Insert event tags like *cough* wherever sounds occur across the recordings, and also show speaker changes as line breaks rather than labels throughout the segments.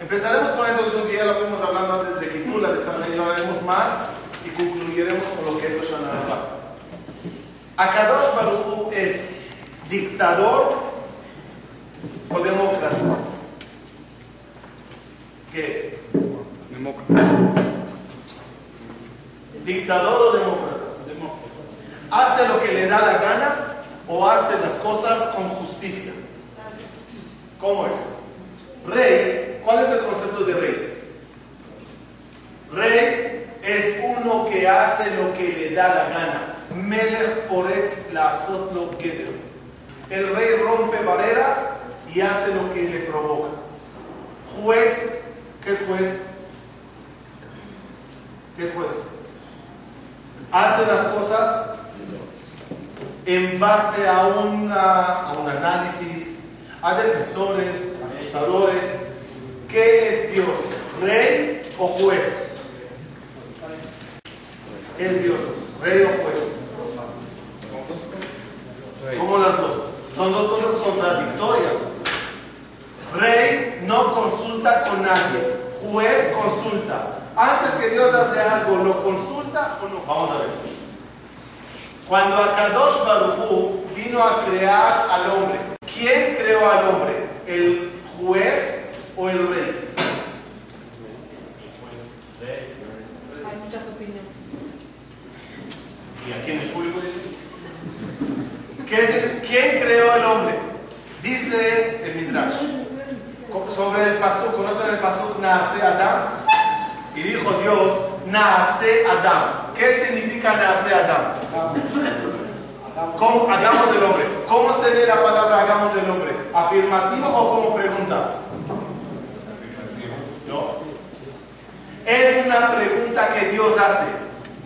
Empezaremos con introducción que ya la fuimos hablando antes de Kippur, la desarrollaremos más y concluiremos con lo que es Rabbah. Akadosh Baruch es dictador o demócrata. ¿Qué es?
Demócrata.
Dictador o demócrata. ¿Hace lo que le da la gana o hace las cosas con justicia? ¿Cómo es? Rey, ¿cuál es el concepto de rey? Rey es uno que hace lo que le da la gana. Melech poretz la lo. El rey rompe barreras y hace lo que le provoca. Juez, ¿qué es juez? ¿Qué es juez? Hace las cosas en base a, a un análisis, a defensores, acusadores. ¿Qué es Dios? ¿Rey o juez? ¿Qué es Dios? ¿Rey o juez? ¿Cómo las dos? Son dos cosas contradictorias. Rey no consulta con nadie. Juez consulta. Antes que Dios hace algo, ¿lo consulta o no? Vamos a ver. Cuando Akadosh Baruchu vino a crear al hombre, ¿quién creó al hombre? ¿El juez o el rey?
Hay muchas opiniones.
¿Y aquí en el público dice eso? ¿Qué es el- ¿Quién creó el hombre? Dice el Midrash. Sobre el paso, ¿conocen el paso? Nace Adán. Y dijo Dios, nace Adán. ¿Qué significa nace Adán? ¿Cómo hagamos el hombre? ¿Cómo se lee la palabra hagamos el hombre? ¿Afirmativo o como pregunta? No. Es una pregunta que Dios hace.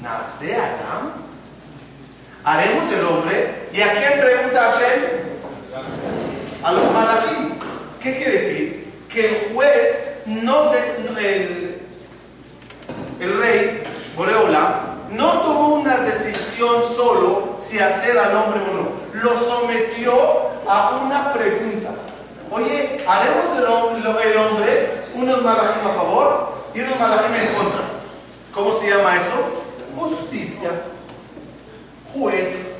¿Nace Adán? ¿Haremos el hombre? ¿Y a quién pregunta Hashem? A los malachim. ¿Qué quiere decir? Que el juez no, de- el, el rey, Boreola, no tomó una decisión solo si hacer al hombre o no. Lo sometió a una pregunta. Oye, ¿haremos el hombre unos malachim a favor y unos malachim en contra? ¿Cómo se llama eso? Justicia. Juez.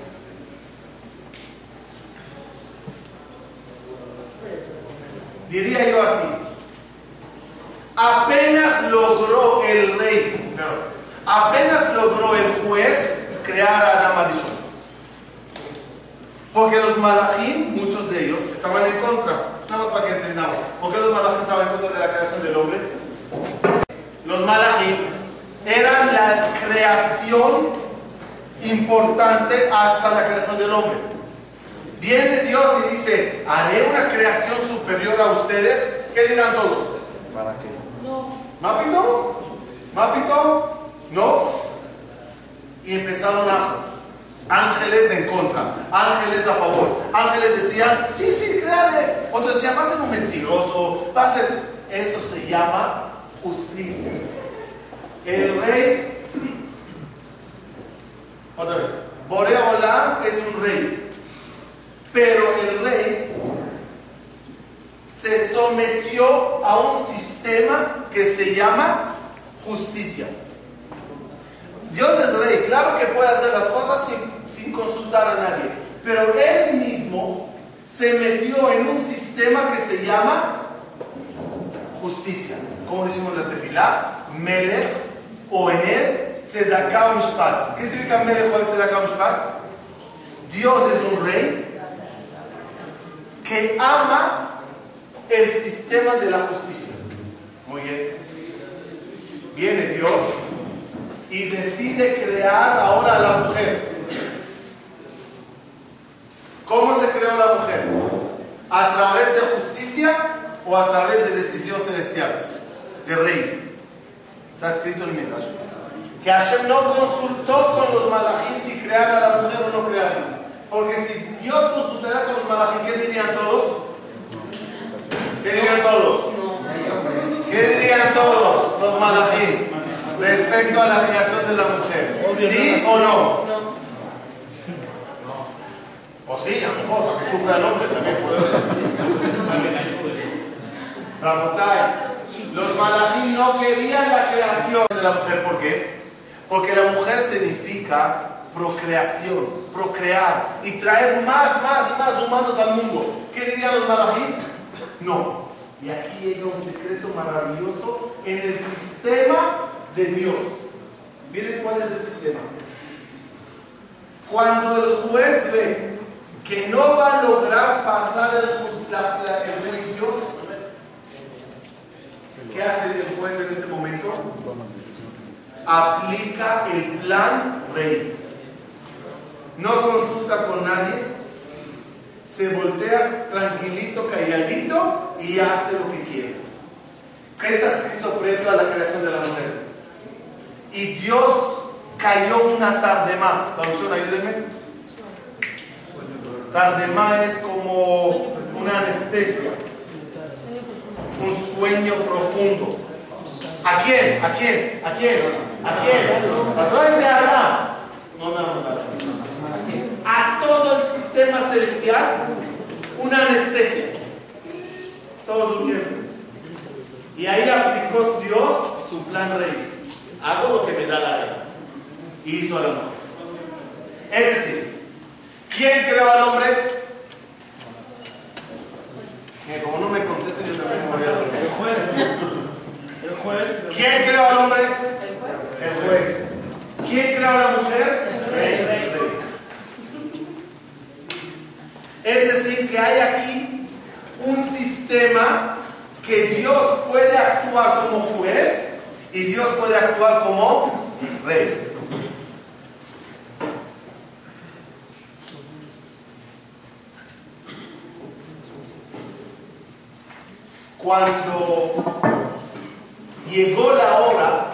Diría yo así. Apenas logró el rey, apenas logró el juez crear a Adán Arishon. Porque los malachim, muchos de ellos, estaban en contra. Nada más para que entendamos. ¿Por qué los malachim estaban en contra de la creación del hombre? Los malachim eran la creación importante hasta la creación del hombre. Viene Dios y dice, haré una creación superior a ustedes. ¿Qué dirán todos?
¿Para qué?
No.
¿Mapito? ¿Mapito? ¿No? Y empezaron a ángeles en contra, ángeles a favor. Ángeles decían, sí, sí, créale. Otros decían, va a ser un mentiroso, va a ser... Eso se llama justicia. El rey, otra vez, Borea Olam es un rey, pero el rey se sometió a un sistema que se llama justicia. Dios es rey, claro que puede hacer las cosas sin, sin consultar a nadie, pero él mismo se metió en un sistema que se llama justicia. ¿Cómo decimos la tefilá? Melech, Oher, Tzedakah Mishpat. ¿Qué significa Melech, Oher, Tzedakah Mishpat? Dios es un rey que ama el sistema de la justicia. Muy bien. Viene Dios y decide crear ahora a la mujer. ¿Cómo se creó la mujer? ¿A través de justicia o a través de decisión celestial? De rey. Está escrito en el Midrash. Que Hashem no consultó con los malachim si crear a la mujer o no crearla. Porque si Dios consultara con los malachim, ¿qué dirían todos? ¿Qué dirían todos? ¿Qué dirían todos los malachim respecto a la creación de la mujer? ¿Sí o no? O sí, a lo mejor, para que sufra el hombre también puede ser. Rabotai, los malachim no querían la creación de la mujer. ¿Por qué? Porque la mujer significa procreación, procrear y traer más, más más humanos al mundo. ¿Qué dirían los malachim? *laughs* No. Y aquí llega un secreto maravilloso en el sistema de Dios. Miren cuál es el sistema. Cuando el juez ve que no va a lograr pasar el, la- el juicio, ¿qué hace el juez en ese momento? Aplica el plan rey. No consulta con nadie, se voltea tranquilito, calladito y hace lo que quiere. ¿Qué está escrito previo a la creación de la mujer? Y Dios cayó una tarde más. Traducción, ayúdenme. Tardema es como una anestesia, un sueño profundo. ¿A quién? ¿A quién? ¿A quién? ¿A quién? A todo ese Adán. No me vamos a todo el sistema celestial, una anestesia. Todos durmieron. Y ahí aplicó Dios su plan rey. Hago lo que me da la gana. Y hizo a la mujer. Es decir, ¿quién creó al hombre? Que como no me contesten, yo también me voy a dormir.
El juez.
¿Quién creó al hombre?
El juez.
¿Quién creó a la mujer?
El rey.
Es decir, que hay aquí un sistema que Dios puede actuar como juez y Dios puede actuar como rey. Cuando llegó la hora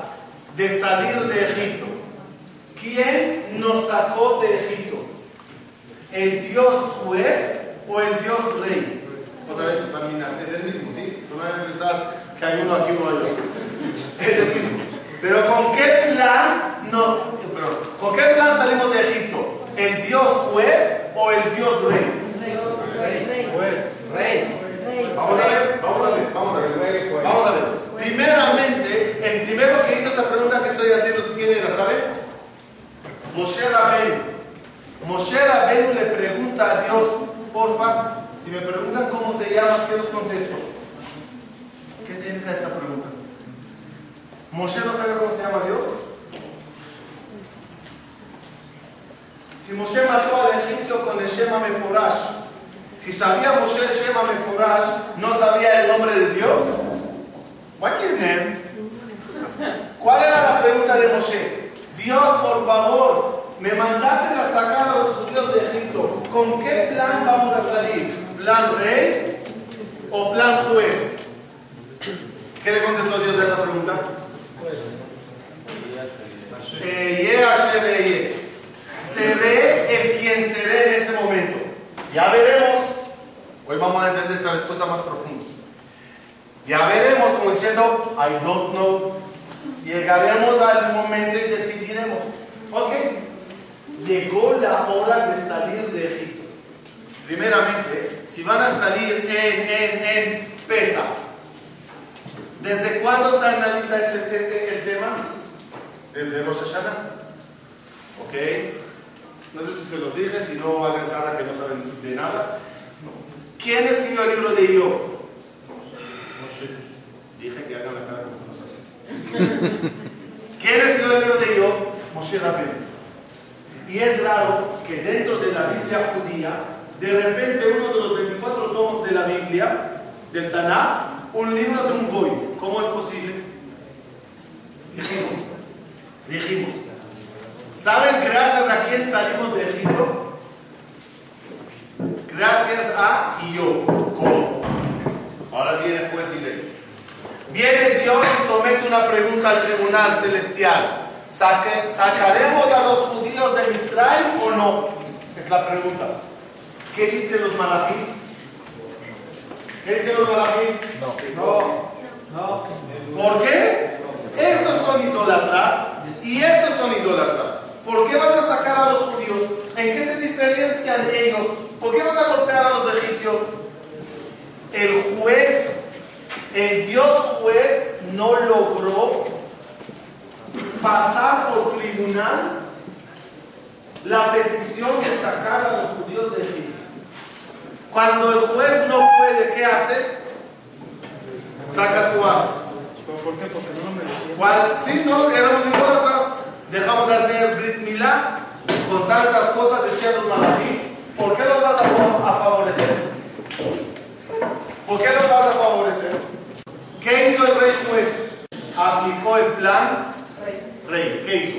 de salir de Egipto, ¿quién nos sacó de Egipto? ¿El Dios juez o el Dios rey? Otra vez, Pamina, es el mismo, ¿sí? No me van a pensar que hay uno aquí, uno allá. *laughs* Es el mismo. Pero ¿con qué plan no, perdón, ¿con qué plan salimos de Egipto? ¿El Dios juez o el Dios? Rey.
Rey.
Juez, rey.
Rey.
Vamos a ver, vamos a ver, vamos a ver. Vamos a ver. Primeramente, el primero que hizo esta pregunta que estoy haciendo, si quién era, ¿sabe? Moshe Rabenu. Moshe Rabenu le pregunta a Dios, porfa, si me preguntan cómo te llamas, ¿qué los contesto? ¿Qué significa esa pregunta? ¿Moshe no sabe cómo se llama Dios? Si Moshe mató al egipcio con el Shema Meforash, si sabía Moshe el Shema Meforash, ¿no sabía el nombre de Dios? ¿Cuál era la pregunta de Moshe? Dios, por favor, me mandaste a sacar a los judíos de Egipto. ¿Con qué plan vamos a salir? ¿Plan rey o plan juez? ¿Qué le contestó Dios a esa pregunta? Hashem Eye. Seré el quien seré en ese momento. Ya veremos. Hoy vamos a entender esa respuesta más profunda. Ya veremos, como diciendo, I don't know. Llegaremos al momento y decidiremos. Ok. Llegó la hora de salir de Egipto. Primeramente, si van a salir en, en, en pesa, ¿desde cuándo se analiza el tema? Desde Rosh Hashanah. ¿Ok? No sé si se los dije, si no hagan cara que no saben de nada. ¿Quién escribió el libro de Job? Dije que hagan la cara como no saben. *laughs* ¿Quién escribió el libro de Job? Moshe Rabbeinu. Y es raro que dentro de la Biblia judía, de repente uno de los 24 tomos de la Biblia, del Tanakh, un libro de un goy. ¿Cómo es posible? Dijimos, dijimos. ¿Saben gracias a quién salimos de Egipto? Gracias a Iob. ¿Cómo? Ahora viene juez y ley. Viene Dios y somete una pregunta al tribunal celestial. ¿Sacaremos a los judíos de Israel o no? Es la pregunta. ¿Qué dicen los malají? ¿Qué dicen los malají? No. No. ¿Por qué? Estos son idólatras y estos son idólatras. ¿Por qué van a sacar a los judíos? ¿En qué se diferencian ellos? ¿Por qué van a golpear a los egipcios? El juez, el Dios juez, no logró pasar por tribunal la petición de sacar a los judíos de Egipto. Cuando el juez no puede, ¿qué hace? Saca su as.
¿Por qué? Porque no lo merecía.
¿Cuál? Sí, no, éramos idólatras. Dejamos de hacer Brit Milá con tantas cosas, decían los malají. ¿Por qué los vas a favorecer? ¿Por qué los vas a favorecer? ¿Qué hizo el rey juez? Aplicó el plan rey. ¿Qué hizo?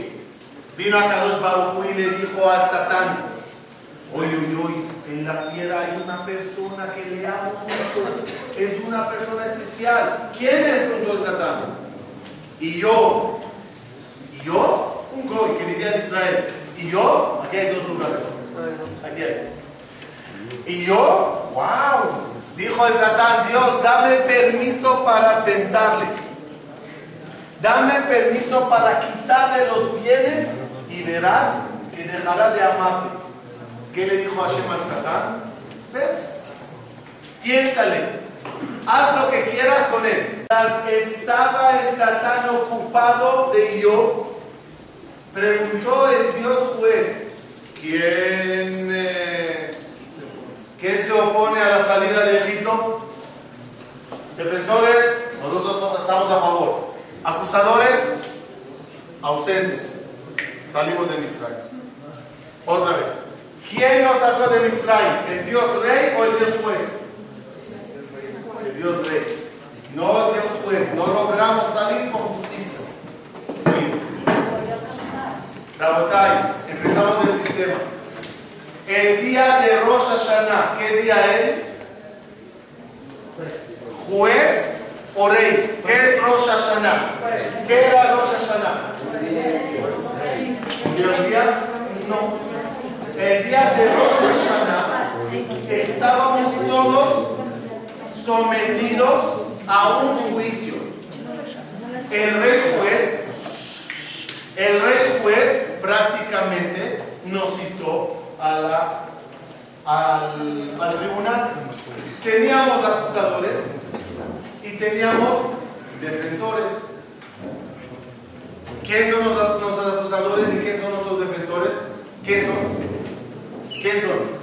Vino a Kadosh Baruj y le dijo al Satán, Uy, uy, uy, en la tierra hay una persona que le amo mucho. Es una persona especial. ¿Quién es? preguntó el Satán. Y yo, y yo, un goy que vivía en Israel. Y yo, aquí hay dos lugares. Aquí hay. Y yo, wow, dijo el Satán, Dios, dame permiso para tentarle. Dame permiso para quitarle los bienes y verás que dejará de amarte. ¿Qué le dijo Hashem al Satán? ¿Ves? Tiéntale. Haz lo que quieras con él. Estaba el Satán ocupado de yo. Preguntó el Dios juez, ¿quién, eh, ¿quién se opone a la salida de Egipto? Defensores, nosotros estamos a favor. Acusadores, ausentes. Salimos de Mitzrayim. Otra vez. ¿Quién nos sacó de Mitzrayim? ¿El Dios rey o el Dios juez? El Dios rey. No Dios juez. No logramos salir con justicia. Rabotai, empezamos el sistema. El día de Rosh Hashanah, ¿qué día es? Juez o rey. ¿Qué es Rosh Hashanah? ¿Qué era Rosh Hashanah? ¿El día? No. El día de Rosh Hashanah estábamos todos sometidos a un juicio. El rey juez, el rey juez prácticamente nos citó al, al tribunal. Teníamos acusadores y teníamos defensores. ¿Quién son los, los acusadores y quién son los defensores? ¿Quién son? ¿Quién son?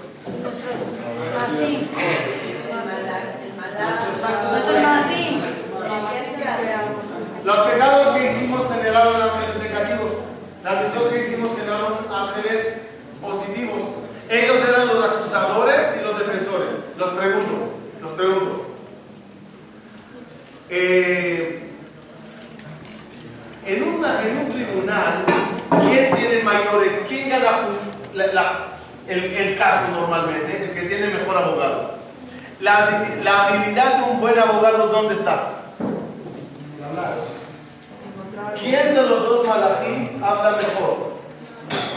Los pecados que hicimos generaron ángeles negativos. Las virtudes que hicimos generaron ángeles positivos. Ellos eran los acusadores y los defensores. Los pregunto, los pregunto. Eh, en, una- en un tribunal, ¿quién tiene mayores? ¿Quién gana la- la- el, el caso normalmente? El que tiene mejor abogado. La, la habilidad de un buen abogado, ¿dónde está? ¿Quién de los dos malají habla mejor?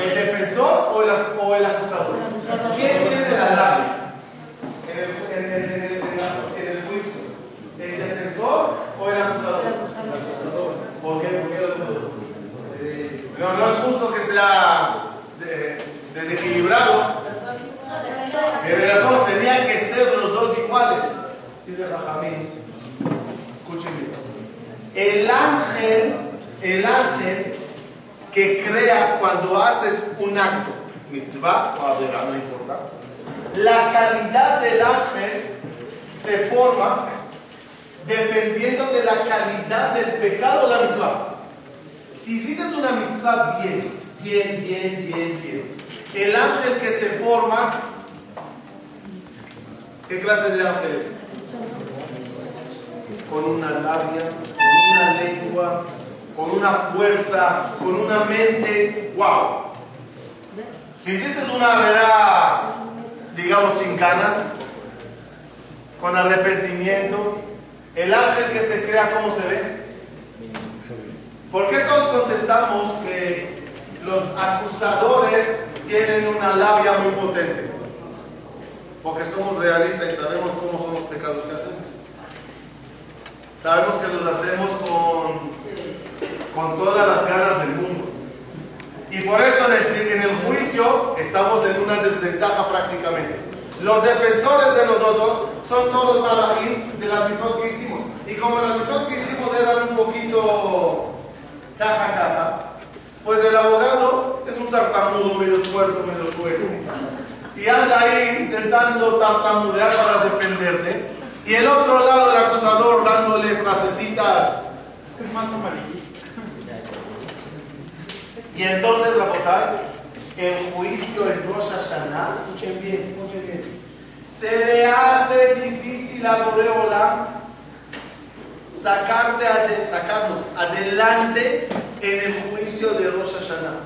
¿El defensor o el, o el acusador? ¿Quién tiene la labia en el, en el- en el- en el juicio? ¿El defensor o el acusador? ¿Por qué? ¿Por qué el acusador? No, no es justo que sea de- desequilibrado. Tiene razón, tenían que ser los dos iguales. Dice Jajamín. Escuchen bien. El ángel, el ángel que creas cuando haces un acto, mitzvah o averá, no importa, la calidad del ángel se forma dependiendo de la calidad del pecado de la mitzvah. Si hiciste una mitzvah bien, bien, bien, bien, bien, el ángel que se forma, ¿qué clase de ángel es? Con una labia, con una lengua, con una fuerza, con una mente, wow. Si hiciste una verdad, digamos, sin ganas, con arrepentimiento, el ángel que se crea, ¿cómo se ve? ¿Por qué todos contestamos que los acusadores tienen una labia muy potente? Porque somos realistas y sabemos cómo son los pecados que hacemos. Sabemos que los hacemos con, con todas las ganas del mundo. Y por eso en el, en el juicio estamos en una desventaja prácticamente. Los defensores de nosotros son todos los malajim de la mitzvot que hicimos. Y como las mitzvot que hicimos eran un poquito caja caja, pues el abogado es un tartamudo medio tuerto, medio tuerto. Y anda ahí intentando tartamudear para defenderte. Y el otro lado del acusador dándole frasecitas.
Es que es más amarillista.
Y entonces, la votar, el juicio en Rosh Hashanah, escuchen bien, escuchen bien, se le hace difícil a Boreola sacarte sacarnos adelante en el juicio de Rosh Hashanah.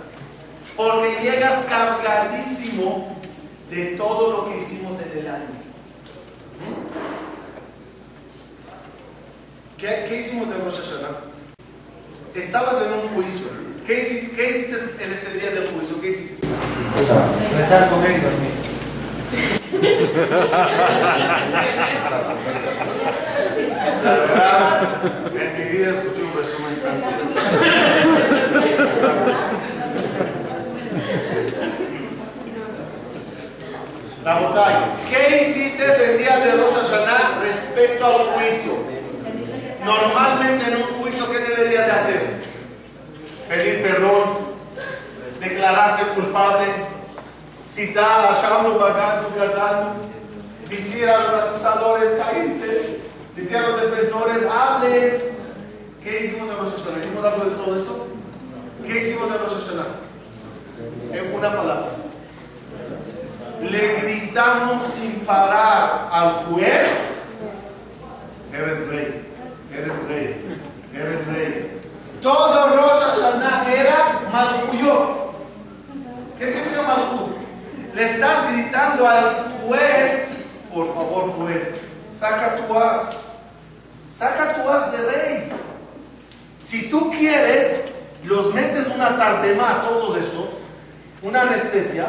Porque llegas cargadísimo de todo lo que hicimos en el año. ¿Qué, qué hicimos en Rosh Hashanah? Estabas en un juicio. ¿Qué hici- qué hiciste en ese día del juicio? ¿Qué hiciste?
Rezar con él y dormir.
La verdad, en mi vida escuché un resumen tan La botella. ¿Qué hiciste el día de Rosh Hashanah respecto al juicio? Normalmente en un juicio, ¿qué deberías de hacer? Pedir perdón, declararte culpable, citar a Shamu Bagadu Gazanu, decir a los acusadores, cállense, decir a los defensores, hablen. ¿Qué hicimos en Rosh Hashanah? ¿Hicimos algo de todo eso? ¿Qué hicimos en Rosh Hashanah? En una palabra. Le gritamos sin parar al juez, eres rey, eres rey, eres rey. Todo Rosh Hashanah era Malhuyot. ¿Qué significa Malhut? Le estás gritando al juez, por favor juez, saca tu as, saca tu as de rey. Si tú quieres, los metes una tardema a todos estos, una anestesia,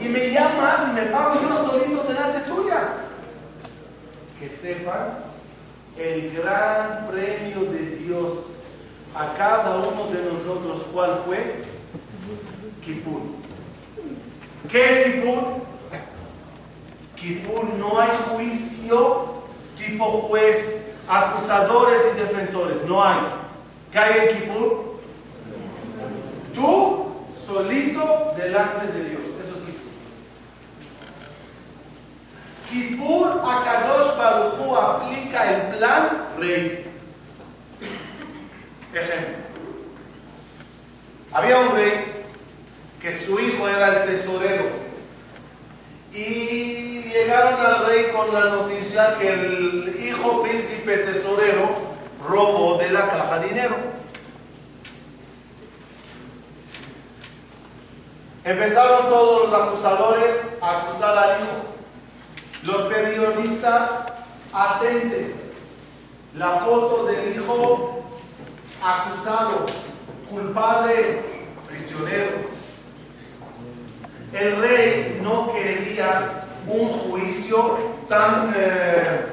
y me llamas y me paro yo solito delante tuya. Que sepan el gran premio de Dios a cada uno de nosotros, ¿cuál fue? Kippur. ¿Qué es Kippur? Kippur no hay juicio tipo juez, acusadores y defensores, no hay. ¿Qué hay en Kippur? Tú solito delante de Dios. Eso es Kippur. Kippur a Kadosh Baruj Hu aplica el plan rey. Ejemplo. Había un rey que su hijo era el tesorero. Y llegaron al rey con la noticia que el hijo príncipe tesorero robó de la caja dinero. Empezaron todos los acusadores a acusar al hijo. Los periodistas atentes. La foto del hijo acusado, culpable, prisionero. El rey no quería un juicio tan eh,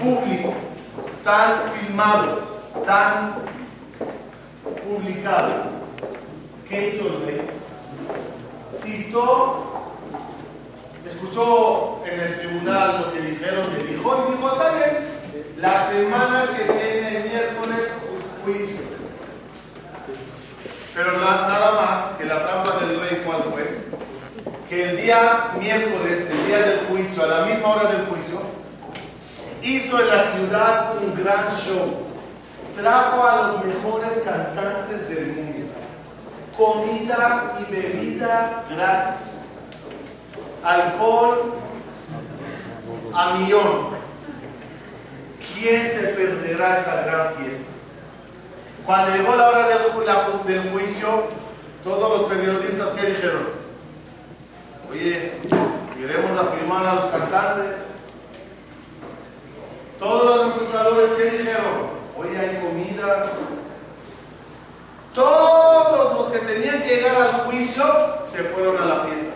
público, tan filmado, tan publicado. ¿Qué hizo el rey? Citó, escuchó en el tribunal lo que dijeron, le dijo, y dijo, bien, la semana que viene, el miércoles, juicio. Pero na- nada más que la trampa del rey, ¿cuál fue? Que el día miércoles, el día del juicio, a la misma hora del juicio, hizo en la ciudad un gran show. Trajo a los mejores cantantes del mundo. Comida y bebida gratis. Alcohol a millón. ¿Quién se perderá esa gran fiesta? Cuando llegó la hora del, del juicio, todos los periodistas que dijeron, oye, iremos a filmar a los cantantes. Todos los acusadores que dijeron, oye, hay comida. Todos los que tenían que llegar al juicio se fueron a la fiesta.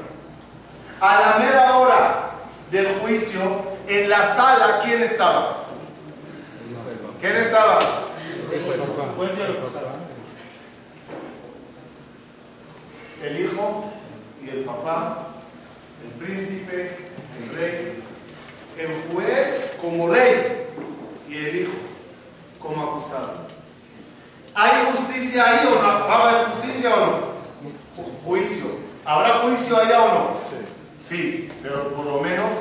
A la mera hora del juicio, en la sala, ¿quién estaba? ¿Quién estaba?
El
hijo y el papá, el príncipe, el rey, el juez como rey y el hijo como acusado. ¿Hay justicia ahí o no? ¿Va a haber justicia o no? Ju- Juicio. ¿Habrá juicio allá o no? Sí, pero por lo menos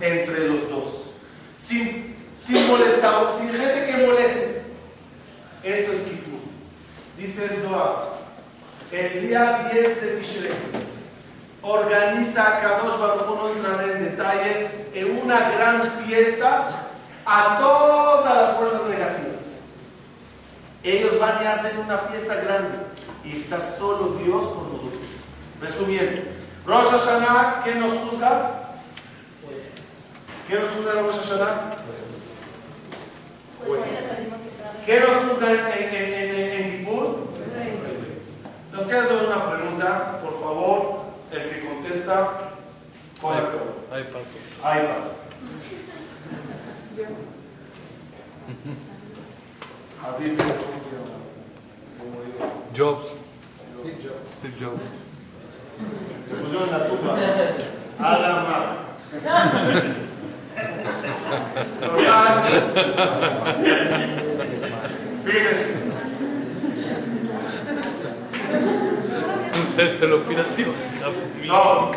entre los dos. Sin, sin molestar, sin gente que moleste. Eso es Kippur. Dice el Zohar. El día 10 de Tishrei organiza Kadosh Baruj no entraré en detalles, en una gran fiesta a todas las fuerzas negativas. Ellos van y hacen una fiesta grande y está solo Dios con nosotros. Resumiendo, Rosh Hashanah, ¿quién nos juzga? ¿Quién nos juzga en Rosh Hashanah? ¿Quién nos juzga en, en, en, en? Nos queda hacer una pregunta, por favor, el que contesta, con la
pato.
Ahí va. Así es, ¿cómo se llama? Como digo,
Jobs.
Steve Jobs.
Steve Jobs.
Le pusieron la tumba. A la mar. Total. Fíjense.
Se lo pira tío.
No.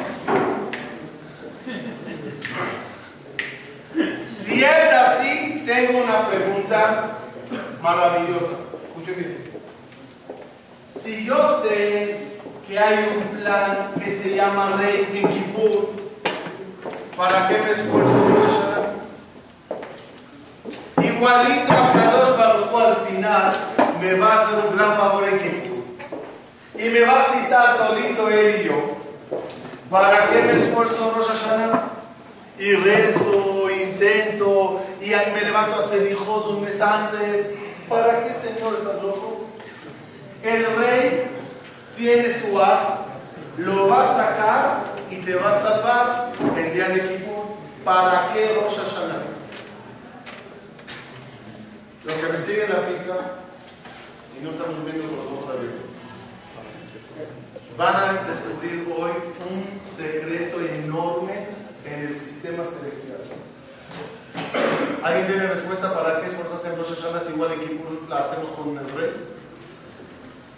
Si es así, tengo una pregunta maravillosa. Escuchen bien. Si yo sé que hay un plan que se llama Rey en Kippur, ¿para qué me esfuerzo? Igualito a Kadosh Baruj al final me va a hacer un gran favor en Kippur. Y me va a citar solito él y yo. ¿Para qué me esfuerzo Rosh Hashanah? Y rezo, intento, y ahí me levanto a hacer hijo un mes antes. ¿Para qué, Señor, estás loco? El rey tiene su as, lo va a sacar y te va a salvar el día de Kippur. ¿Para qué Rosh Hashanah? Los que me siguen la pista y no estamos viendo con los ojos abiertos van a descubrir hoy un secreto enorme en el sistema celestial. ¿Alguien tiene respuesta para qué esforzarse en Rosh Hashanah si igual en Kippur la hacemos con el rey?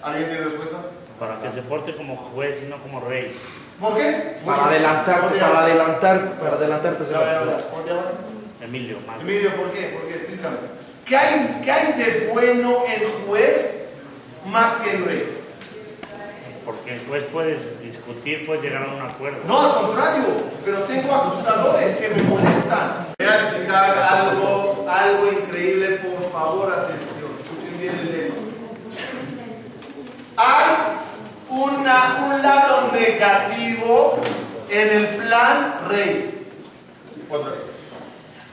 ¿Alguien tiene respuesta?
Para que se porte como juez y no como rey.
¿Por qué?
Para adelantarte,
¿Cómo te
para adelantarte, para adelantarte.
Emilio, más.
Emilio, ¿por qué? ¿Por qué? Explícame. ¿Qué hay, ¿Qué hay de bueno el juez más que el rey?
Porque juez puedes discutir, puedes llegar a un acuerdo.
No, al contrario, pero tengo acusadores que me molestan. Voy a explicar algo, algo increíble, por favor, atención. Escuchen bien el tema. Hay una, un lado negativo en el plan rey. Otra vez.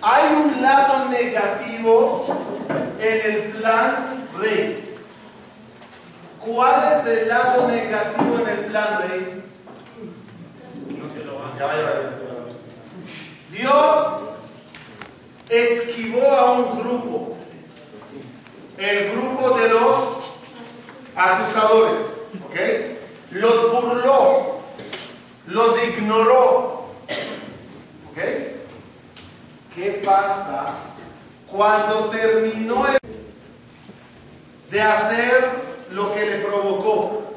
Hay un lado negativo en el plan rey. ¿Cuál es el lado negativo en el plan rey? Ya vaya. Dios esquivó a un grupo, el grupo de los acusadores, ¿ok? Los burló, los ignoró, ¿ok? ¿Qué pasa cuando terminó de hacer lo que le provocó?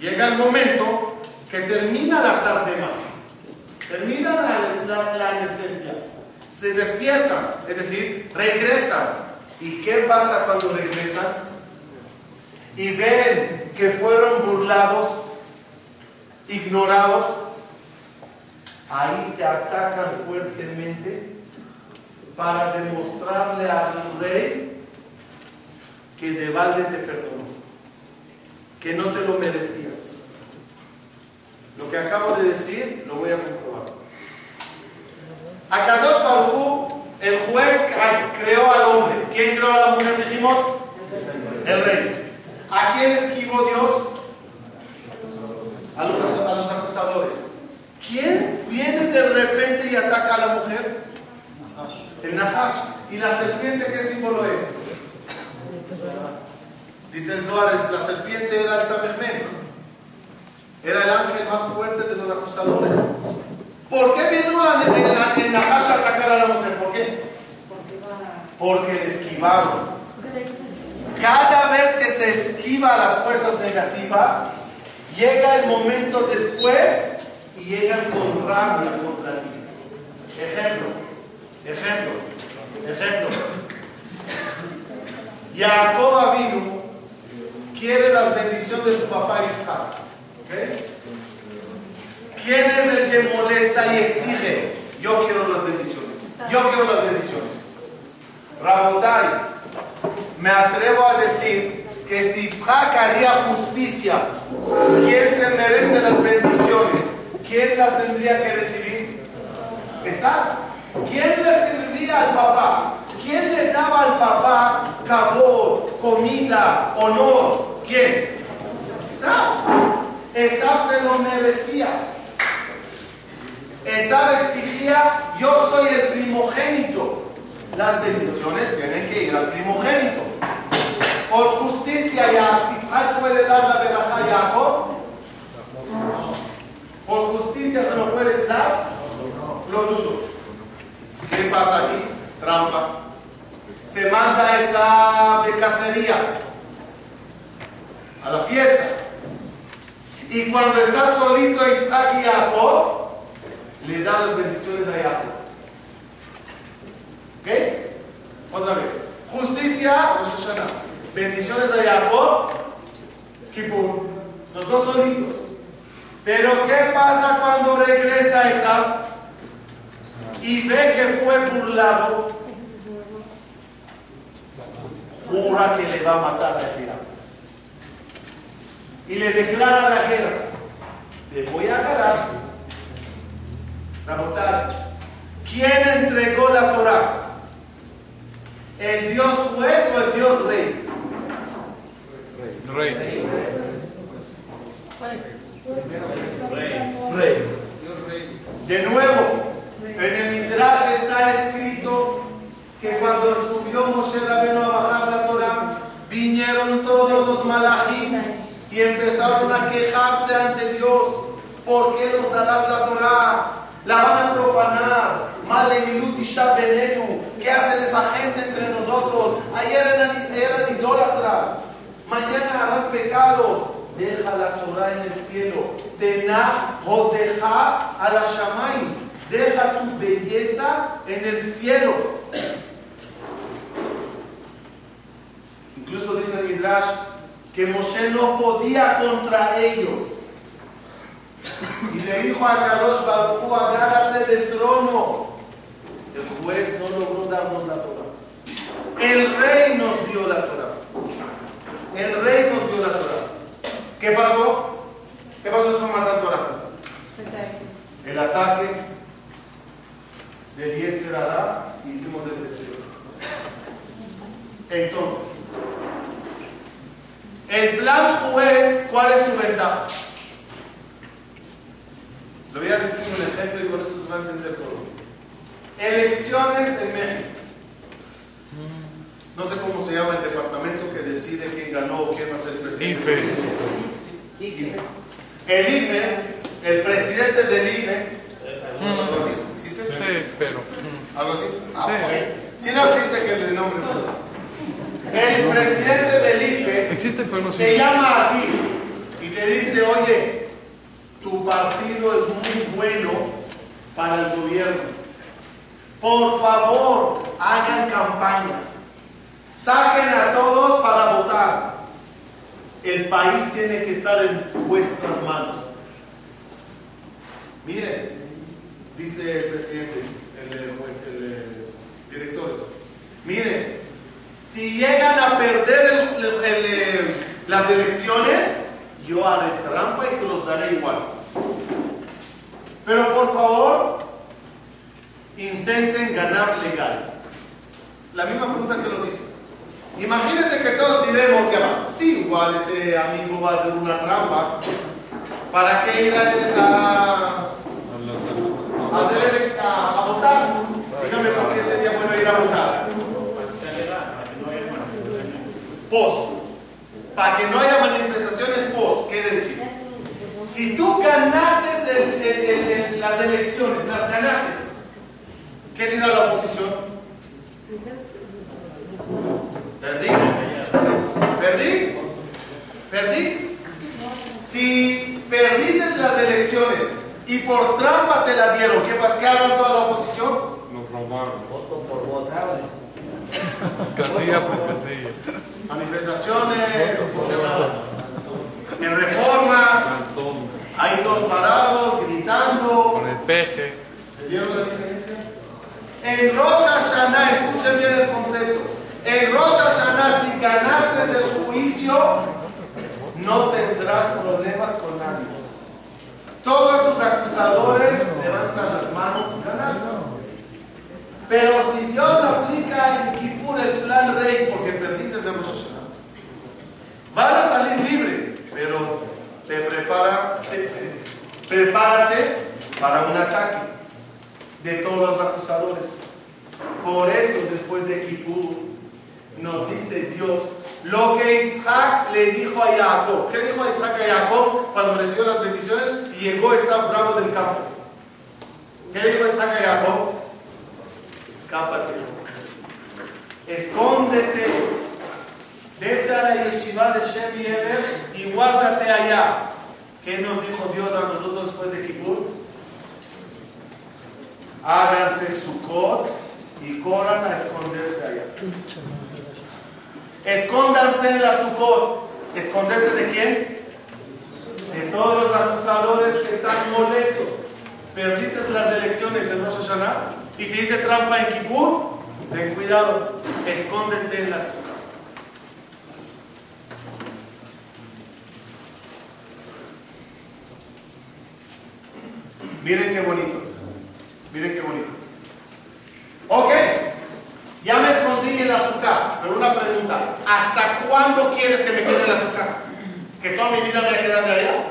Llega el momento que termina la tarde mal. Termina la, la- la anestesia. Se despiertan, es decir, regresan. ¿Y qué pasa cuando regresan? Y ven que fueron burlados, ignorados. Ahí te atacan fuertemente para demostrarle al rey que de balde te perdonó, que no te lo merecías. Lo que acabo de decir lo voy a comprobar. Akadosh Baruj el juez creó al hombre. ¿Quién creó a la mujer? Dijimos el rey. ¿A quién esquivó Dios? A los, a los acusadores. ¿Quién viene de repente y ataca a la mujer? El Nahash. ¿Y la serpiente qué símbolo es? Dice Suárez, la serpiente era el Samermen. Era el ángel más fuerte de los acusadores. ¿Por qué vino el, Nahash a atacar a la mujer? ¿Por qué? Porque esquivaron. Cada vez que se esquiva las fuerzas negativas, llega el momento después y llegan con rabia contra ti. Ejemplo, ejemplo, ejemplo. *laughs* Jacob vino, quiere la bendición de su papá Isaac. ¿okay? ¿Quién es el que molesta y exige? Yo quiero las bendiciones. Yo quiero las bendiciones. Rabotai, me atrevo a decir que si Isaac haría justicia, ¿quién se merece las bendiciones? ¿Quién las tendría que recibir? ¿Quién le servía al papá? ¿Quién le daba al papá cabot, comida, honor? ¿Quién? Isaac. Isaac se lo merecía. Isaac exigía, yo soy el primogénito. Las bendiciones tienen que ir al primogénito. Por justicia, Isaac puede dar la veraja a Jacob. Por justicia se lo puede dar. Lo dudo. ¿Qué pasa aquí? Trampa. Se manda esa de cacería a la fiesta. Y cuando está solito Isaac y Jacob, le da las bendiciones a Jacob. ¿Ok? Otra vez. Justicia, Rosh Hashanah. Bendiciones a Jacob, Kippur. Los dos solitos. Pero ¿qué pasa cuando regresa esa y ve que fue burlado? Jura que le va a matar a ese. Y le declara la guerra. Te voy a agarrar. ¿Quién entregó la Torah? ¿El Dios juez o el Dios rey?
Rey.
Rey. De nuevo, en el Midrash está escrito que cuando subió Moshe Rabeno a bajar la Torah, vinieron y empezaron a quejarse ante Dios. ¿Por qué nos darás la Torah? La van a profanar. Y. ¿Qué hacen esa gente entre nosotros? Ayer eran, eran idólatras. Mañana harán pecados. Deja la Torah en el cielo. Tenah o deja a la. Deja tu belleza en el cielo. Incluso dice el Midrash que Moshe no podía contra ellos. Y le dijo a Kadosh Baruj agárrate del trono. El juez no logró darnos la Torah. El rey nos dio la Torah. El rey nos dio la Torah. ¿Qué pasó? ¿Qué pasó con matar Torah? El ataque del Yetzer Hará y hicimos el deseo. Entonces, el plan juez, ¿cuál es su ventaja? Le voy a decir un ejemplo y con esto se va a entender todo. Elecciones en México. No sé cómo se llama el departamento que decide quién ganó o quién va a ser presidente.
IFE.
El IFE, el presidente del IFE, ¿algo así? ¿existe?
Sí, pero.
¿Algo así? Ah,
Sí.
ok. Si no existe, que le nombre. El presidente del IFE
Existe, pero no
te llama a ti y te dice, oye, tu partido es muy bueno para el gobierno. Por favor, hagan campañas. Saquen a todos para votar. El país tiene que estar en vuestras manos. Miren, dice el presidente, el, el- el, director. Miren, si llegan a perder eh, las elecciones, yo haré trampa y se los daré igual. Pero por favor, intenten ganar legal. La misma pregunta que los hice. Imagínense que todos diremos va, sí, igual este amigo va a hacer una trampa. ¿Para qué ir a, a- a- a votar? Dígame por qué sería bueno ir a votar. Pos. Para que no haya manifestaciones pos, ¿qué decir? Si tú ganaste el- el- el- el- las elecciones, las ganaste, ¿qué dirá la oposición? Perdí. Perdí. Perdí. Si perdiste las elecciones y por trampa te la dieron, ¿qué, qué hará toda la oposición?
Nos robaron.
Voto por voto. *laughs*
Casilla por casilla.
Manifestaciones, en reforma, ahí todos parados, gritando.
Con el peje.
¿Entendieron la diferencia? En Rosh Hashanah, escuchen bien el concepto. En Rosh Hashanah, si ganaste el juicio, no tendrás problemas con nadie. Todos tus acusadores levantan las manos y ganan. Pero si Dios aplica en El plan rey porque perdiste de Rosh Hashanah, vas a salir libre, pero te prepara, te- te- prepárate para un ataque de todos los acusadores. Por eso, después de Kippur, nos dice Dios lo que Isaac le dijo a Jacob. ¿Qué le dijo a Isaac a Jacob cuando recibió las bendiciones y llegó a estar bravo del campo? ¿Qué le dijo Isaac a Jacob? Escápate. Escóndete. Vete a la yeshiva de Shem y Eber y guárdate allá. ¿Qué nos dijo Dios a nosotros después de Kippur? Háganse Sukkot y corran a esconderse allá. Escóndanse en la Sukkot. ¿Esconderse de quién? De todos los acusadores que están molestos. Perdiste las elecciones en Rosh Hashanah y te dice trampa en Kippur. Ten cuidado. Escóndete en la Sukkot. Miren qué bonito. Miren qué bonito. Ok, ya me escondí el azúcar, pero una pregunta. ¿Hasta cuándo quieres que me quede el azúcar? ¿Que toda mi vida me voy a quedar de allá?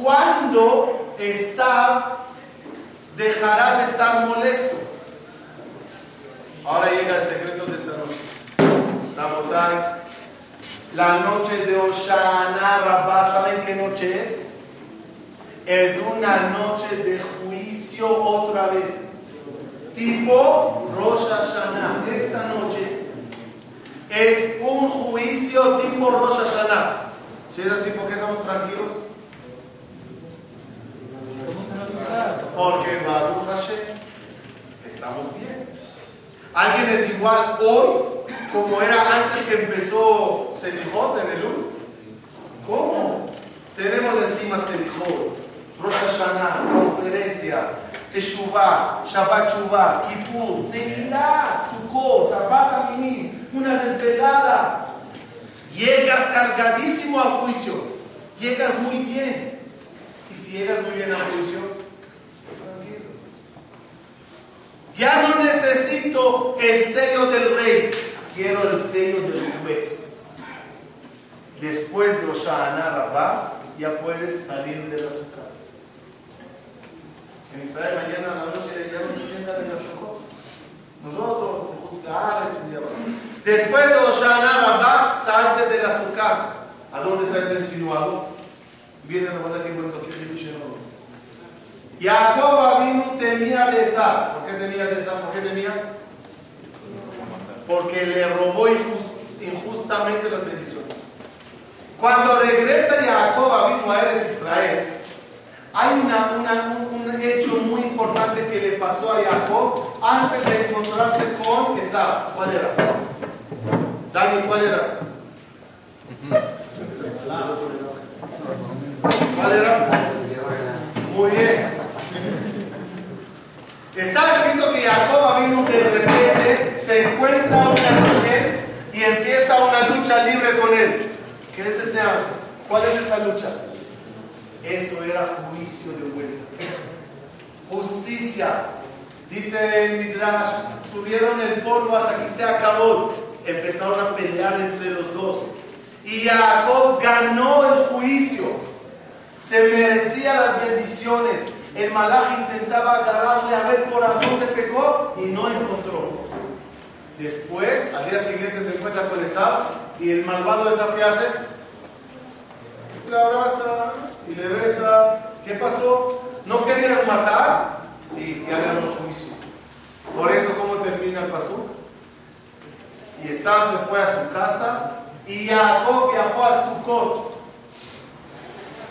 ¿Cuándo Esab dejará de estar molesto? Ahora llega el secreto de esta noche. La noche de Oshana Rabbah, ¿saben qué noche es? Es una noche de juicio otra vez. Tipo Rosh Hashanah. Esta noche es un juicio tipo Rosh Hashanah. Si es así, ¿por qué estamos tranquilos? Porque Baruch Hashem estamos bien. ¿Alguien es igual hoy como era antes que empezó Selijot en el U? ¿Cómo? Tenemos encima Selijot, Rosh conferencias, Teshuvah, Shabbat Shuvah, Kippur, Neilá, Sukkot, Aminim, una desvelada. Llegas cargadísimo al juicio, llegas muy bien. Y si llegas muy bien al juicio, estás tranquilo. Ya no necesito el sello del rey, quiero el sello del juez. Después de Oshana Rabbah, ya puedes salir del azúcar. En Israel mañana a la noche ya no se sientan en el azúcar. Nosotros. Después de Oshana Rabbah, salte del azúcar. ¿A dónde está eso insinuado? Miren, recuerda que bonito que Jacob Avinu temía de Esab. ¿Por qué temía de Esab? ¿Por qué temía? Porque le robó injus- injustamente las bendiciones. Cuando regresa Jacob Avinu a Eretz Israel, hay un hecho muy importante que le pasó a Jacob antes de encontrarse con Esau. ¿Cuál era? Dani, ¿cuál era? ¿Cuál era? Muy bien. Está escrito que Jacob vino de repente, se encuentra una mujer y empieza una lucha libre con él. ¿Qué es ese ángel? ¿Cuál es esa lucha? Eso era juicio de vuelta. Justicia. Dice el Midrash, subieron el polvo hasta que se acabó. Empezaron a pelear entre los dos. Y Jacob ganó el juicio. Se merecía las bendiciones. El malaj intentaba agarrarle a ver por dónde pecó y no encontró. Después, al día siguiente se encuentra con Esau y el malvado de Esau ¿qué hace? Le abraza y le besa. ¿Qué pasó? ¿No querías matar? Sí, ya ganó el juicio. Por eso, ¿cómo termina el paso? Y Esau se fue a su casa y Jacob viajó a Sucot.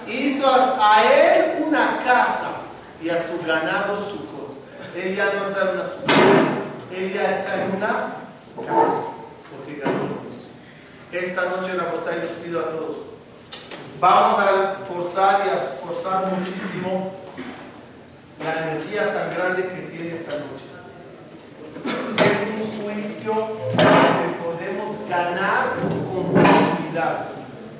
Hizo a él una casa y a su ganado Sucot. Él ya no está en una Sucot, él ya está en una casa, porque ganó juicio. Esta noche en la botella les pido a todos, vamos a forzar y a esforzar muchísimo la energía tan grande que tiene esta noche. Es un juicio que podemos ganar con facilidad.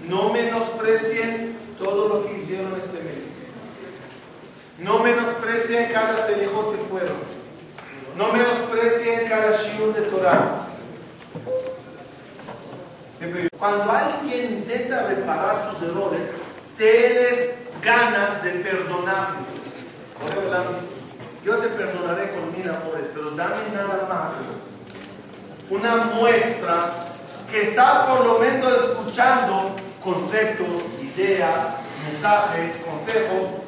No menosprecien todo lo que hicieron este mes. No menosprecien cada selijot que fueron. No menosprecien cada shiur de Torah. Cuando alguien intenta reparar sus errores, tienes ganas de perdonarlo. Por yo te perdonaré con mil amores, pero dame nada más una muestra que estás por lo menos escuchando conceptos, ideas, mensajes, consejos,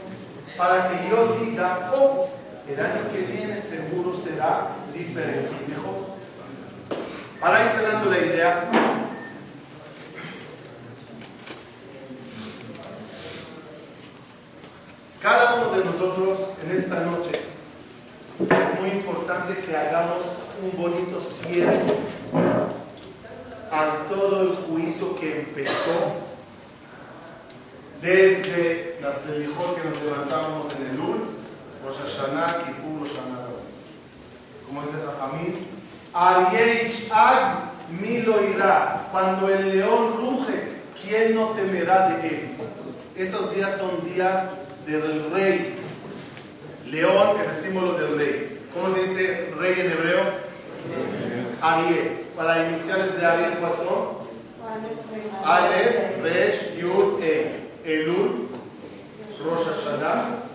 para que yo diga, oh, el año que viene seguro será diferente. Para ir cerrando la idea, cada uno de nosotros en esta noche es muy importante que hagamos un bonito cierre a todo el juicio que empezó desde la selijot que nos levantamos en el Ul, Rosh Hashanah, Kippur, Rosh. Como dice Jajamín, Arieish Ag Milo irá. Cuando el león ruge, ¿quién no temerá de él? Estos días son días del rey. León es el símbolo del rey. ¿Cómo se dice rey en hebreo? Ariel. Para iniciales de Ariel, ¿cuáles son? Aleph, Resh, Yud, E. Elul, Rosh Hashanah,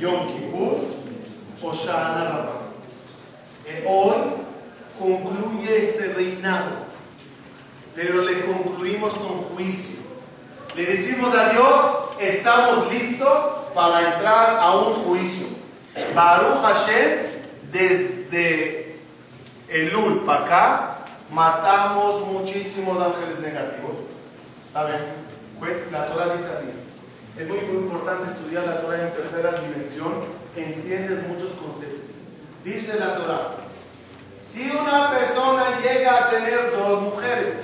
Yom Kippur, Hoshana Rabbah. Eh, hoy concluye ese reinado, pero le concluimos con juicio. Le decimos a Dios, estamos listos para entrar a un juicio. Baruch Hashem, desde Elul para acá, matamos muchísimos ángeles negativos. ¿Saben? La Torah dice así. Es muy, muy importante estudiar la Torah en tercera dimensión. Entiendes muchos conceptos. Dice la Torah. Si una persona llega a tener dos mujeres,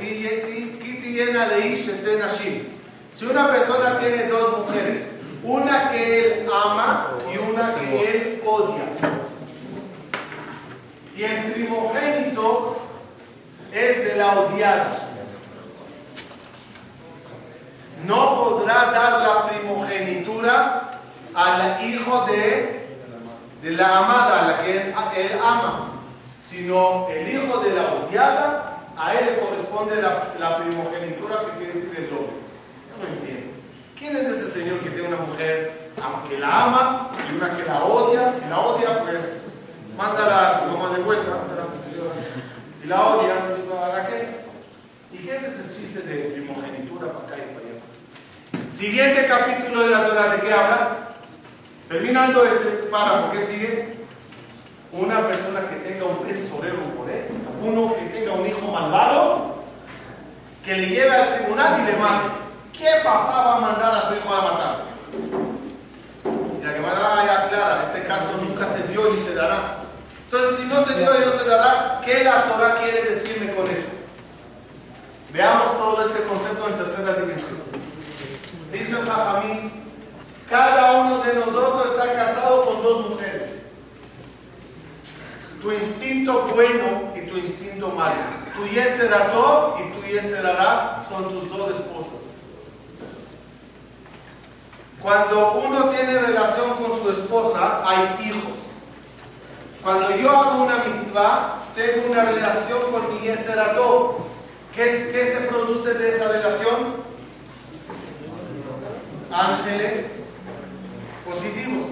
si una persona tiene dos mujeres, una que él ama y una que él odia, y el primogénito es de la odiada, no podrá dar la primogenitura al hijo de, de la amada, a la que él, ama, sino el hijo de la odiada, a él le corresponde la, primogenitura que quiere decir el doble. Yo no entiendo. ¿Quién es ese señor que tiene una mujer que la ama y una que la odia? Si la odia, pues mándala a su mamá de vuelta. Y la odia, pues, ¿para qué? ¿Y qué es ese chiste de primogenitura para acá y para? Siguiente capítulo de la Torah, ¿de qué habla? Terminando este párrafo, ¿qué sigue? Una persona que tenga un pensorero por él, uno que tenga un hijo malvado, que le lleve al tribunal y le mate. ¿Qué papá va a mandar a su hijo a matar? Y la que va a aclarar dio y se dará. Entonces, si no se dio y no se dará, ¿qué la Torah quiere decirme con eso? Veamos todo este concepto en tercera dimensión. El Jajamín, cada uno de nosotros está casado con dos mujeres. Tu instinto bueno y tu instinto malo. Tu Yetzeratov y tu Yetzerará son tus dos esposas. Cuando uno tiene relación con su esposa, hay hijos. Cuando yo hago una mitzvah, tengo una relación con mi Yetzeratov. ¿Qué, ¿Qué se produce de esa relación? Ángeles positivos.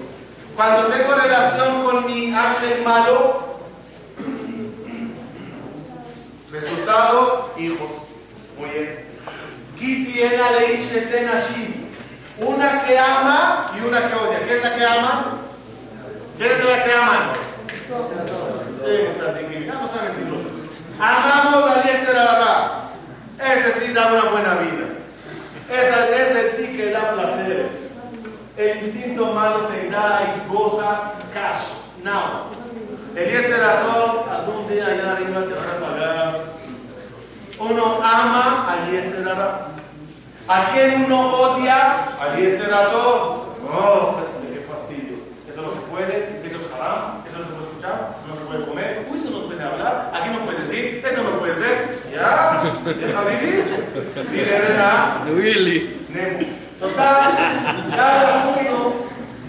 Cuando tengo relación con mi ángel malo, *clears throat* resultados, hijos. Muy bien. Una que ama y una que odia. ¿Qué es la que ama? ¿Quién es la que aman? Sí, tzadikim. Ya no saben mentirosos. Amamos a Yetzerara. Ese sí da una buena vida. Esa, ese sí que da placeres. El instinto malo te da y gozas cash, now. El Yetzerator, algún día allá arriba te van a pagar. Uno ama al Yetzerara. ¿A quién uno odia? Al Yetzerator. Oh, este, qué fastidio. Eso no se puede, eso es haram, eso no se puede escuchar, no se puede comer, uy, eso no se puede hablar, aquí no puedes decir, eso no puedes ver. Ya, deja vivir. Dile, ¿verdad?
Willy.
Nemo. Total, cada uno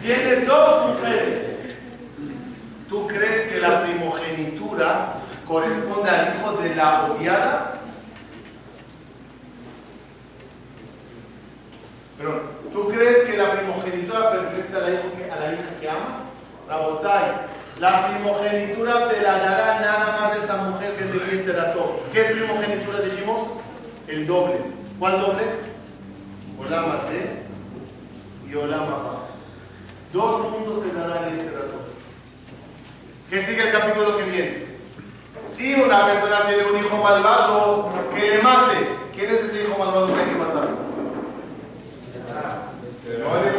tiene dos mujeres. ¿Tú crees que la primogenitura corresponde al hijo de la odiada? Perdón, ¿tú crees que la primogenitura pertenece a la, hijo que- a la hija que ama? Rabotai, la primogenitura te la dará nada más esa mujer que es el Yetzerato. ¿Qué primogenitura dijimos? El doble. ¿Cuál doble? Olama C y Olama. Dos mundos te dará el Yetzerato. ¿Qué sigue el capítulo que viene? Si una persona tiene un hijo malvado, que le mate. ¿Quién es ese hijo malvado que hay que matar? No el. El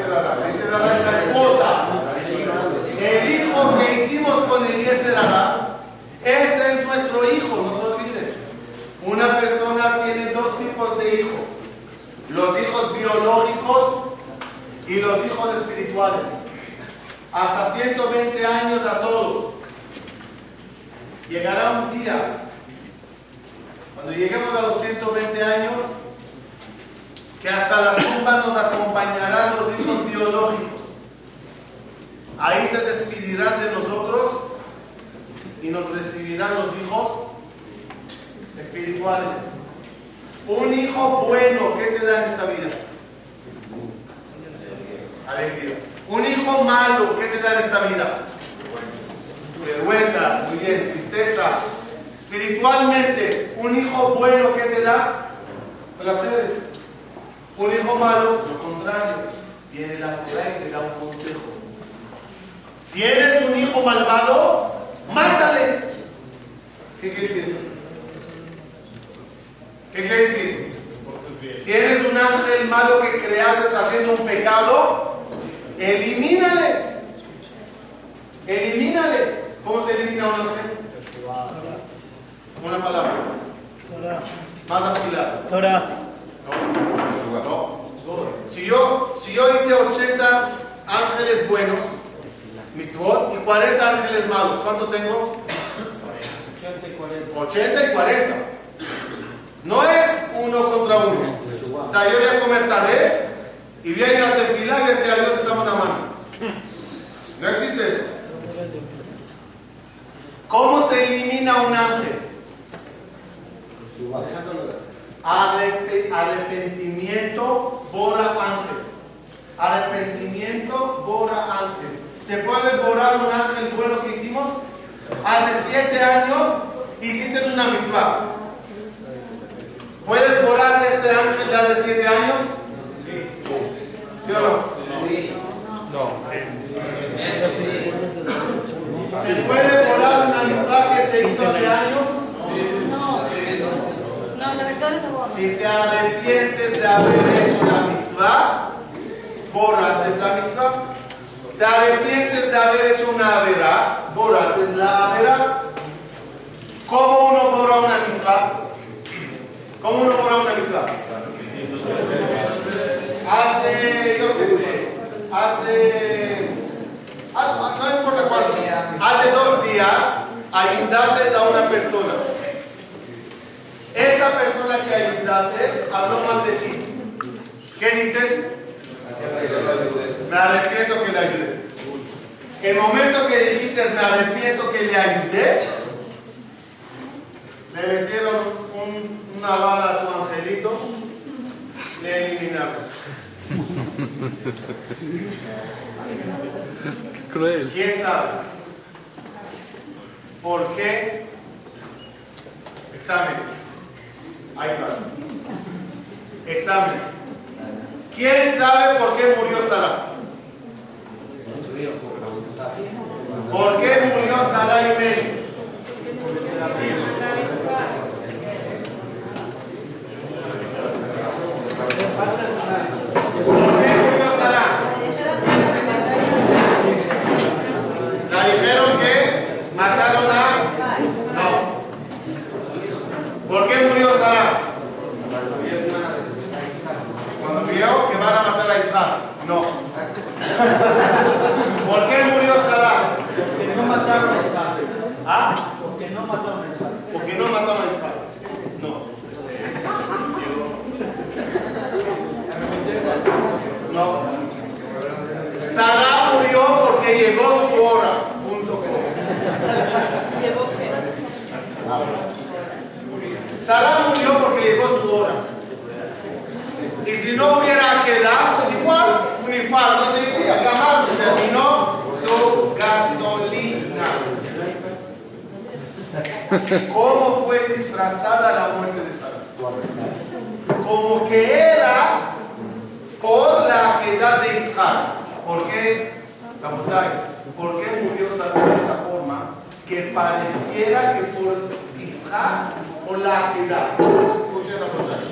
Yetzerara es la esposa. El hijo que hicimos con el Yetzerara, ese es nuestro hijo, no se olviden. Una persona tiene dos tipos de hijos. Los hijos biológicos y los hijos espirituales. Hasta 120 años a todos. Llegará un día, cuando lleguemos a los 120 años, que hasta la tumba nos acompañarán los hijos biológicos. Ahí se despedirán de nosotros y nos recibirán los hijos espirituales. Un hijo bueno, ¿qué te da en esta vida? Alegría. Un hijo malo, ¿qué te da en esta vida? Vergüenza, muy bien, tristeza. Espiritualmente, un hijo bueno, ¿qué te da? Placeres. Un hijo malo, lo contrario, viene la Torah y te da un consejo. ¿Tienes un hijo malvado? ¡Mátale! ¿Qué quiere decir eso? ¿Qué quiere decir? ¿Tienes un ángel malo que creaste haciendo un pecado? Elimínale. Elimínale. ¿Cómo se elimina un ángel? Una palabra. Manda filar.
Torah.
No. No. Si yo, si yo hice 80 ángeles buenos, mitzvot, y 40 ángeles malos, ¿cuánto tengo? 80 y 40. No es uno contra uno. O sea, yo voy a comer taré y voy a ir a tefilar y decir a Dios estamos amando. No existe eso. ¿Cómo se elimina un ángel? Arrep- arrepentimiento borra ángel. Arrepentimiento borra ángel. ¿Se puede borrar un ángel bueno que hicimos? Hace siete años hiciste una mitzvah. ¿Puedes borrar ese ángel de hace siete años? ¿Sí o no? ¿Se puede borrar una mitzvah que se hizo hace años?
No. No, la victoria se borra.
Si te arrepientes de haber hecho la mitzvah, borra antes la mitzvah. te arrepientes de haber hecho una avera, borates la avera. ¿Cómo uno borra una mitzvah? ¿Cómo uno borra una mitzvah? Hace, yo qué sé, hace, haz- no importa cuánto, hace dos días ayudaste a una persona. Esa persona que ayudaste habló mal de ti. ¿Qué dices? Me arrepiento que le ayudé. El momento que dijiste me arrepiento que le ayudé, le metieron un- una bala a tu angelito, le eliminaron. *laughs*
Cruel.
¿Quién sabe? ¿Por qué? Examen. Va. Examen. ¿Quién sabe por qué murió Sara? ¿Por qué murió Sara y Mary? ¿Por qué murió Sara? ¿La dijeron que mataron a? No. ¿Por qué murió Sara? Cuando vio que van a matar a Isaac. No. ¿Por qué murió Sara?
Porque no mataron a Isaac.
¿Ah?
Porque no mataron a Isaac.
¿Por qué no mataron a Isaac? No. No. Sara murió porque llegó su hora. Punto com.
Llevó que.
Sara murió porque llegó su hora. Y si no hubiera quedado, pues igual, un infarto seguiría. Gamal terminó su gasolina. ¿Cómo fue disfrazada la muerte de Sara? Como que era por la quedad de Isaac. ¿Por qué? ¿Por qué murió Sara de esa forma? Que pareciera que por Isaac, por la quedad. Escuchen Rabotai.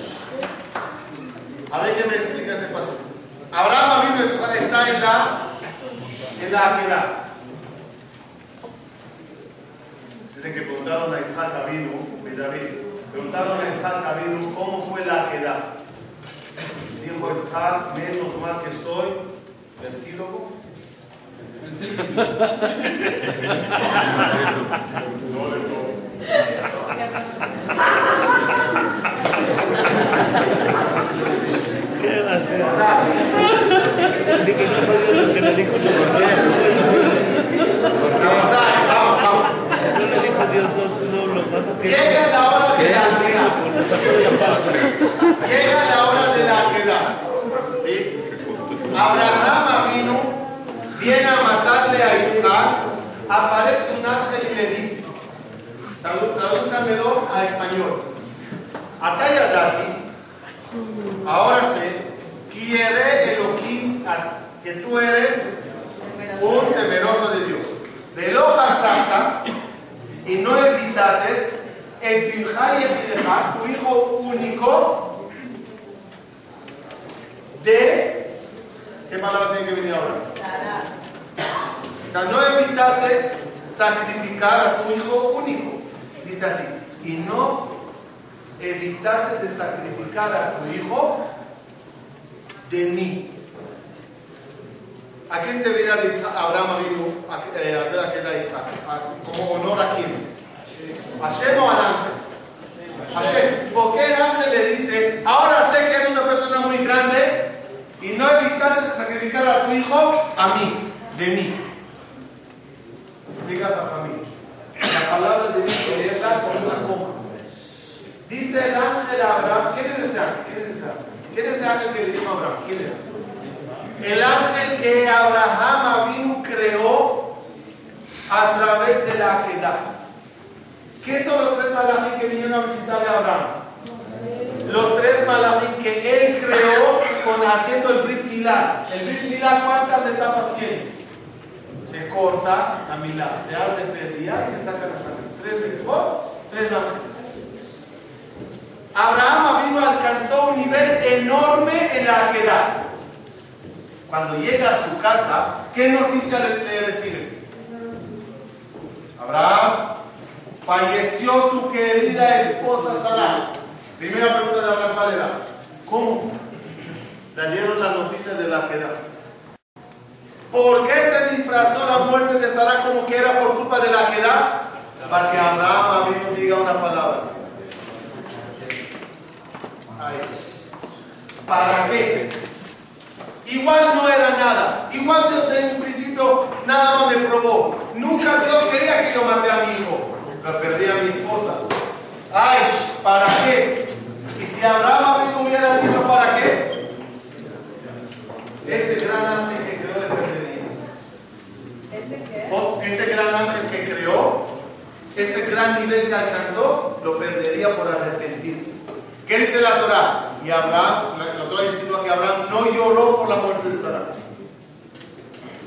A ver qué me explica este paso. Abraham vino está en la en la quedad. Dicen que preguntaron a Isaac Avinu, mi David, preguntaron a Isaac Avinu cómo fue la quedad. Dijo Isaac, menos mal que soy vertílogo. *laughs* No le *laughs* tomo.
¿Qué va a hacer? Dije, no fue lo que le dijo Dios.
Vamos, vamos, vamos.
No le dijo Dios, no, no, lo mata que-
Llega la hora de la quedad. Llega la hora de la quedad. ¿Sí? Abraham vino, viene a matarle a Isaac, aparece un ángel y le dice, tradúzcamelo a español. Atayadati, ahora sé, quiere Elohim, que tú eres un temeroso de Dios. Veloja santa, y no evitates el Binjai Yehideja, tu hijo único, de. ¿Qué palabra tiene que venir ahora? O sea, no evitates sacrificar a tu hijo único. Dice así, y no evitates de sacrificar a tu hijo de mí. ¿A quién debería Abraham vino a eh, hacer aquella Isaac? Como honor a quién? ¿A Hashem o al ángel? Hashem. Porque el ángel le dice, ahora sé que eres una persona muy grande y no evitaste de sacrificar a tu hijo a mí, de mí. Explica a familia. La palabra de Dios es con una coma. Dice el ángel a Abraham, ¿quién es ese ángel? ¿Quién es ese ángel? ¿Quién es ese ángel que le dijo a Abraham? El ángel que Abraham Avinu creó a través de la quedad. ¿Qué son los tres malachim que vinieron a visitarle a Abraham? Los tres malachim que él creó con haciendo el Brit Milá. El Brit ¿cuántas etapas tiene? Se corta la Milá, se hace pedía y se saca la sangre. Tres mitzvot, tres ángeles. Abraham Avinu alcanzó un nivel enorme en la quedad. Cuando llega a su casa, ¿qué noticia le, le recibe? Abraham, falleció tu querida esposa Sara. Primera pregunta de Abraham, ¿cuál era? ¿Cómo? Le dieron la noticia de la queda. ¿Por qué se disfrazó la muerte de Sara como que era por culpa de la queda? Para que Abraham mismo diga una palabra. Ay. ¿Para qué? Igual no era nada. Igual desde un principio nada más me probó. Nunca Dios quería que yo mate a mi hijo. Pero perdí a mi esposa. Ay, ¿para qué? Y si Abraham mismo hubiera dicho para qué, ese gran ángel que creó le perdería.
¿Ese qué?
O ese gran ángel que creó, ese gran nivel que alcanzó, lo perdería por arrepentirse. ¿Qué dice la Torah? Y Abraham, la Torah insinúa que Abraham no lloró por la muerte de Sara.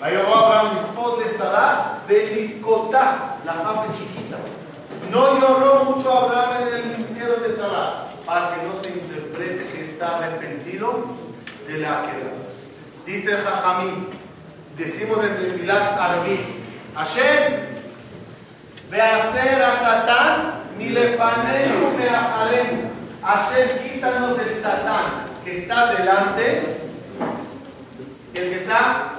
Ahí va Abraham, esposa de Sara, Benifkotá, la jafe chiquita. No lloró mucho Abraham en el entierro de Sara, para que no se interprete que está arrepentido de la queda. Dice el Jajamín, decimos en Tefilat Arabit, Hashem, ve hacer a Satán, ni le fanenu me. Hashem, quítanos del Satán que está delante, y el que está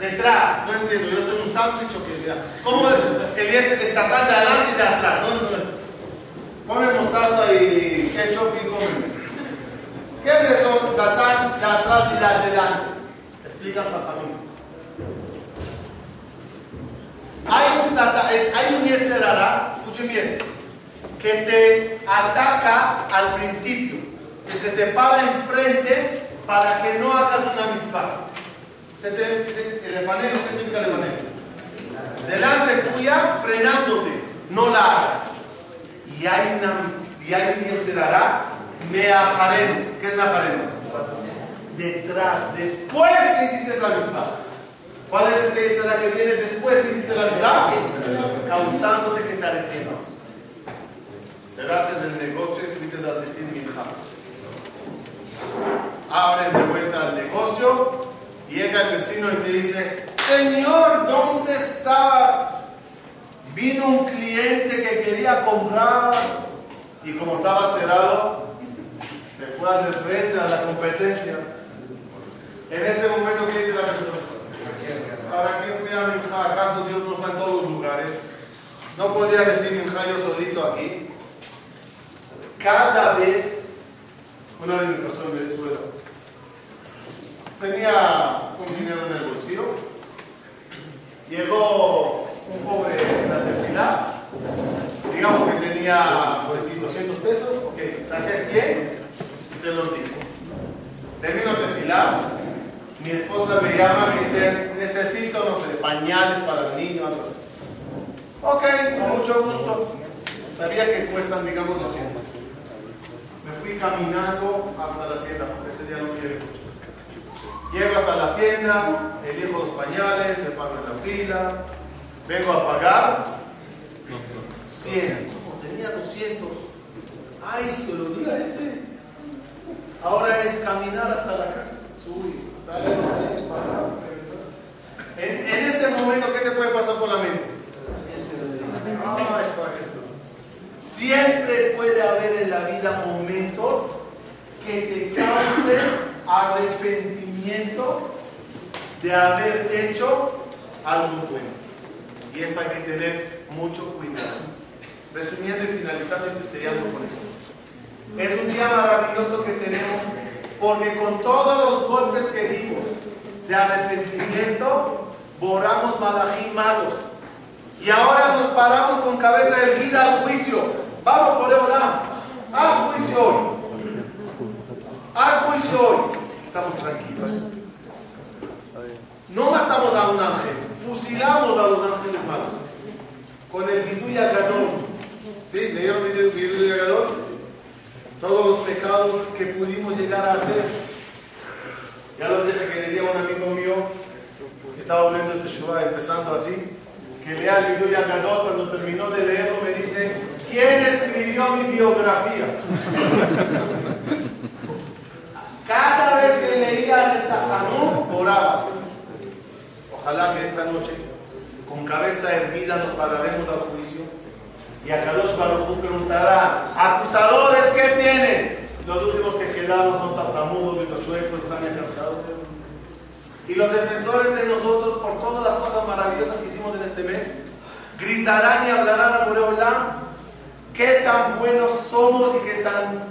detrás. No entiendo, yo soy un sándwich o que. ¿Cómo el, el, el Satán de adelante y de atrás? No, no. Pone mostaza y ketchup y come. ¿Qué es eso? Satán de atrás y de adelante. Explica para mí. Hay un Satán, hay un Yetzerara, escuchen bien, que te ataca al principio, que se te para enfrente para que no hagas una mitzvah. Se te, se, el efanero, ¿qué significa el efanero? Delante tuya, frenándote, no la hagas. Y hay una y hay un Yetzerara, me ajaremos. ¿Qué es me ajaremos? Detrás, después que hiciste la mitzvah. ¿Cuál es ese Yetzerara que viene después que hiciste la mitzvah? Causándote que te arrepientas. Cerraste el negocio y fuiste a decir minja. Abres de vuelta al negocio, llega el vecino y te dice, Señor, ¿dónde estás? Vino un cliente que quería comprar y como estaba cerrado, se fue al frente a la competencia. En ese momento, ¿qué dice la persona? ¿Para qué fui a Minja? ¿Acaso Dios no está en todos los lugares? No podía decir Minja yo solito aquí. Cada vez, una vez me pasó en Venezuela, tenía un dinero en el bolsillo, llegó un pobre fila, digamos que tenía pues, 200 pesos, ok, saqué 100 y se los di. Termino de filar, mi esposa me llama y me dice, necesito, no sé, pañales para el niño, algo así. Ok, con mucho gusto. Sabía que cuestan, digamos, 200. Me fui caminando hasta la tienda, porque ese día no mucho. Llego hasta la tienda, elijo los pañales, me paro en la fila, vengo a pagar 100. No, tenía 200. Ay, se lo di a ese. Ahora es caminar hasta la casa. Subir, dale los 100, pagar, regresar. En, en ese momento, ¿qué te puede pasar por la mente? Ah, es para que se Siempre puede haber en la vida momentos que te causen arrepentimiento de haber hecho algo bueno. Y eso hay que tener mucho cuidado. Resumiendo y finalizando y sellando con eso. Es un día maravilloso que tenemos porque con todos los golpes que dimos de arrepentimiento, borramos malají malos. Y ahora nos paramos con cabeza erguida al juicio. Vamos por Eolam. Haz juicio hoy. Haz juicio hoy. Estamos tranquilos. No matamos a un ángel, fusilamos a los ángeles malos. Con el Biduy Agadol. ¿Sí? ¿Leyeron Biduy Agadol? Todos los pecados que pudimos llegar a hacer. Ya los dije que le di a un amigo mío que estaba volviendo el Teshuvah, empezando así, que lea el Biduy Agadol. Cuando terminó de leerlo, me dice: ¿Quién escribió mi biografía? *laughs* Cada vez que leía el Tajanú, orabas. esta noche, con cabeza erguida nos pararemos al juicio y a Kadosh Baruj preguntará, acusadores, ¿qué tienen? Los últimos que quedamos son tartamudos y los suecos están ya cansados. Y los defensores de nosotros por todas las cosas maravillosas que hicimos en este mes, gritarán y hablarán a Boreolam qué tan buenos somos y qué tan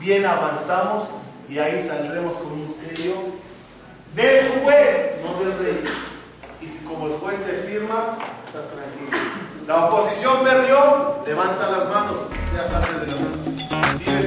bien avanzamos y ahí saldremos con un sello del juez, no del rey. Y si como el juez te firma, estás tranquilo. La oposición perdió, levanta las manos, ya sabes de las